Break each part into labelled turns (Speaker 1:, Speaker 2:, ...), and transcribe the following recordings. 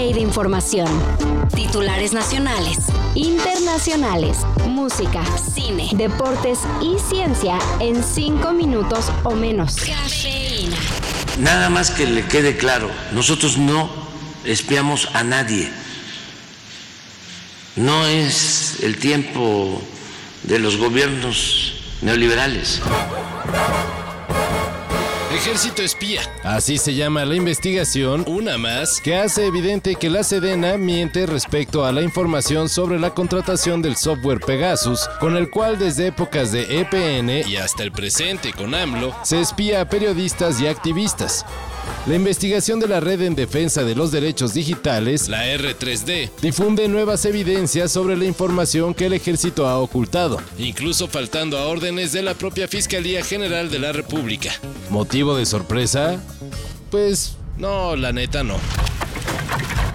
Speaker 1: de información. Titulares nacionales, internacionales, música, cine, deportes y ciencia en cinco minutos o menos. Cafeína.
Speaker 2: Nada más que le quede claro, nosotros no espiamos a nadie. No es el tiempo de los gobiernos neoliberales.
Speaker 3: Ejército Espía. Así se llama la investigación, una más, que hace evidente que la Sedena miente respecto a la información sobre la contratación del software Pegasus, con el cual desde épocas de EPN y hasta el presente con AMLO, se espía a periodistas y activistas. La investigación de la Red en Defensa de los Derechos Digitales, la R3D, difunde nuevas evidencias sobre la información que el ejército ha ocultado, incluso faltando a órdenes de la propia Fiscalía General de la República. ¿Motivo de sorpresa? Pues no, la neta no.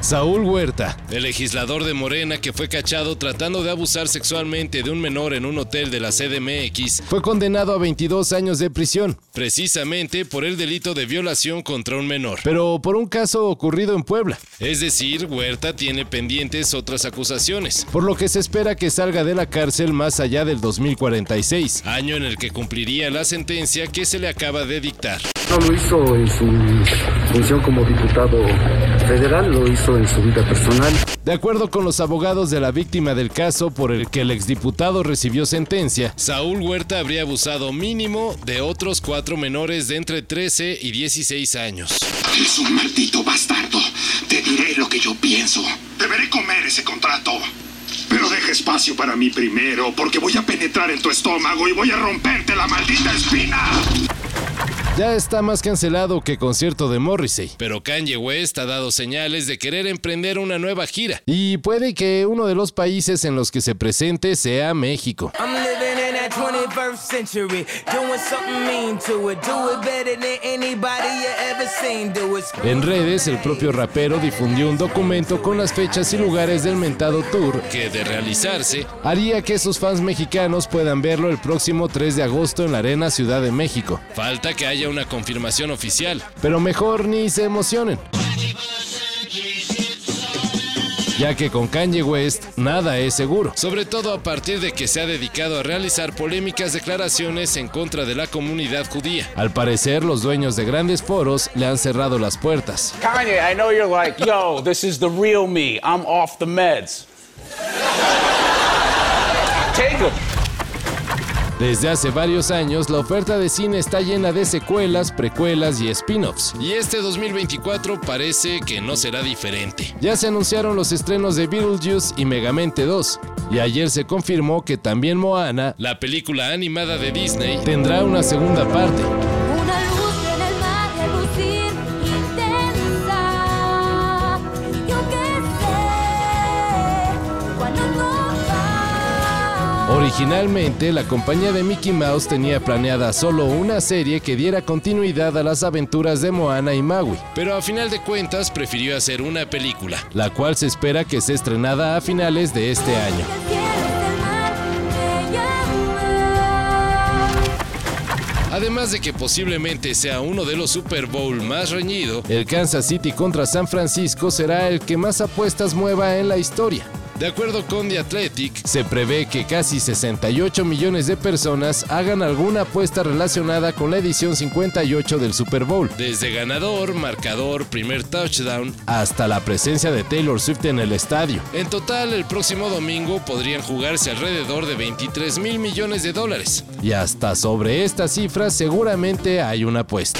Speaker 3: Saúl Huerta, el legislador de Morena que fue cachado tratando de abusar sexualmente de un menor en un hotel de la CDMX, fue condenado a 22 años de prisión, precisamente por el delito de violación contra un menor, pero por un caso ocurrido en Puebla. Es decir, Huerta tiene pendientes otras acusaciones, por lo que se espera que salga de la cárcel más allá del 2046, año en el que cumpliría la sentencia que se le acaba de dictar.
Speaker 4: No lo hizo en su función como diputado federal, lo hizo en su vida personal.
Speaker 3: De acuerdo con los abogados de la víctima del caso por el que el exdiputado recibió sentencia, Saúl Huerta habría abusado mínimo de otros cuatro menores de entre 13 y 16 años.
Speaker 5: Es un maldito bastardo. Te diré lo que yo pienso. Deberé comer ese contrato. Pero deja espacio para mí primero, porque voy a penetrar en tu estómago y voy a romperte la maldita espina.
Speaker 3: Ya está más cancelado que concierto de Morrissey, pero Kanye West ha dado señales de querer emprender una nueva gira y puede que uno de los países en los que se presente sea México. En redes, el propio rapero difundió un documento con las fechas y lugares del mentado tour que, de realizarse, haría que sus fans mexicanos puedan verlo el próximo 3 de agosto en la Arena Ciudad de México. Falta que haya una confirmación oficial, pero mejor ni se emocionen. Ya que con Kanye West nada es seguro, sobre todo a partir de que se ha dedicado a realizar polémicas declaraciones en contra de la comunidad judía. Al parecer, los dueños de grandes foros le han cerrado las puertas.
Speaker 6: Kanye, I know you're like, yo, this is the real me. I'm off the meds. Take them.
Speaker 3: Desde hace varios años, la oferta de cine está llena de secuelas, precuelas y spin-offs. Y este 2024 parece que no será diferente. Ya se anunciaron los estrenos de Beetlejuice y Megamente 2. Y ayer se confirmó que también Moana, la película animada de Disney, tendrá una segunda parte. Originalmente, la compañía de Mickey Mouse tenía planeada solo una serie que diera continuidad a las aventuras de Moana y Maui, pero a final de cuentas prefirió hacer una película, la cual se espera que sea estrenada a finales de este año. Además de que posiblemente sea uno de los Super Bowl más reñido, el Kansas City contra San Francisco será el que más apuestas mueva en la historia. De acuerdo con The Athletic, se prevé que casi 68 millones de personas hagan alguna apuesta relacionada con la edición 58 del Super Bowl, desde ganador, marcador, primer touchdown, hasta la presencia de Taylor Swift en el estadio. En total, el próximo domingo podrían jugarse alrededor de 23 mil millones de dólares. Y hasta sobre esta cifra seguramente hay una apuesta.